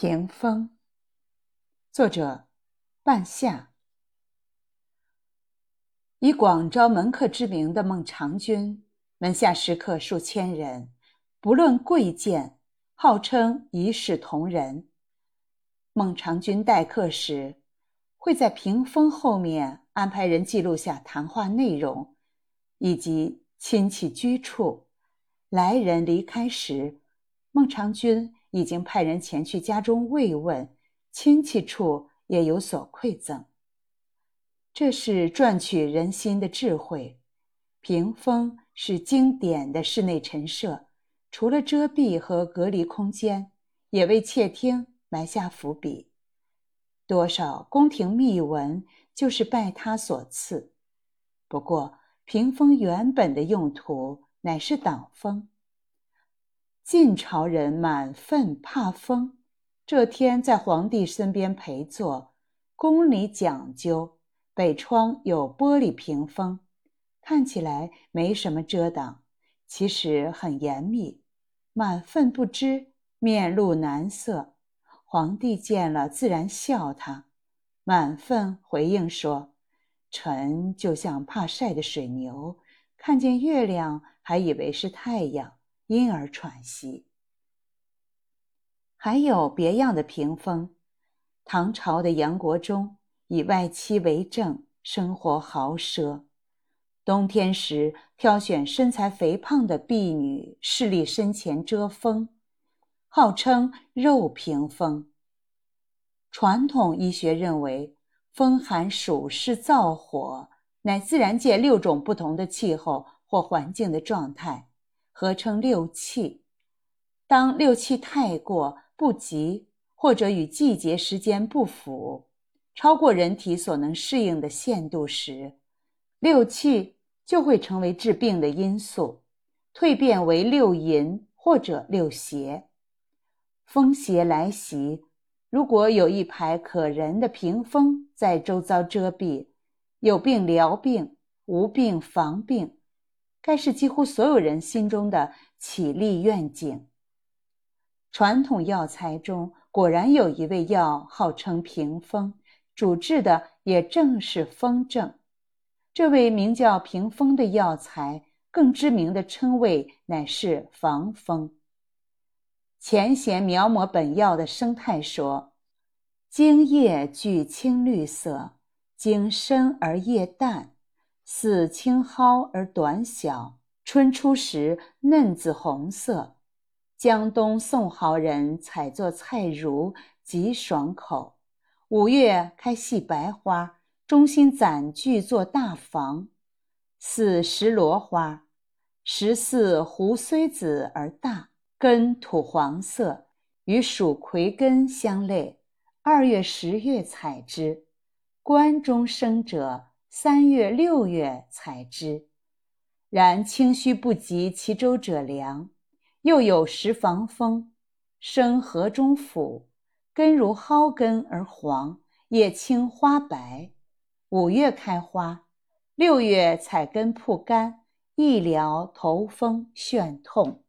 屏风，作者半夏。以广招门客之名的孟尝君，门下食客数千人，不论贵贱，号称一视同仁。孟尝君待客时，会在屏风后面安排人记录下谈话内容，以及亲戚居处。来人离开时，孟尝君已经派人前去家中慰问，亲戚处也有所馈赠。这是赚取人心的智慧。屏风是经典的室内陈设，除了遮蔽和隔离空间，也为窃听埋下伏笔。多少宫廷秘闻就是拜他所赐。不过，屏风原本的用途乃是挡风。晋朝人满愤怕风，这天在皇帝身边陪坐，宫里讲究。北窗有玻璃屏风，看起来没什么遮挡，其实很严密。满愤不知，面露难色。皇帝见了，自然笑他。满愤回应说：“臣就像怕晒的水牛，看见月亮还以为是太阳，因而喘息。”还有别样的屏风，唐朝的杨国忠。以外戚为政，生活豪奢。冬天时，挑选身材肥胖的婢女侍立身前遮风，号称“肉屏风”。传统医学认为，风寒暑湿燥火乃自然界六种不同的气候或环境的状态，合称六气。当六气太过不及，或者与季节时间不符。超过人体所能适应的限度时，六气就会成为致病的因素，蜕变为六淫或者六邪。风邪来袭，如果有一排可人的屏风在周遭遮蔽，有病疗病，无病防病，该是几乎所有人心中的起立愿景。传统药材中果然有一味药，号称屏风。主治的也正是风症，这位名叫屏风的药材，更知名的称谓乃是防风。前贤描摹本药的生态说：茎叶具青绿色，茎深而叶淡，似青蒿而短小，春初时嫩紫红色。江东宋豪人采作菜如，极爽口。五月开细白花，中心攒聚作大房，似石螺花，实似胡荽子而大，根土黄色，与蜀葵根相类。二月、十月采之，关中生者三月、六月采之。然清虚不及其周者凉，又有时防风，生河中府。根如蒿根而黄，叶青花白。五月开花，六月采根曝干，一疗头风眩痛。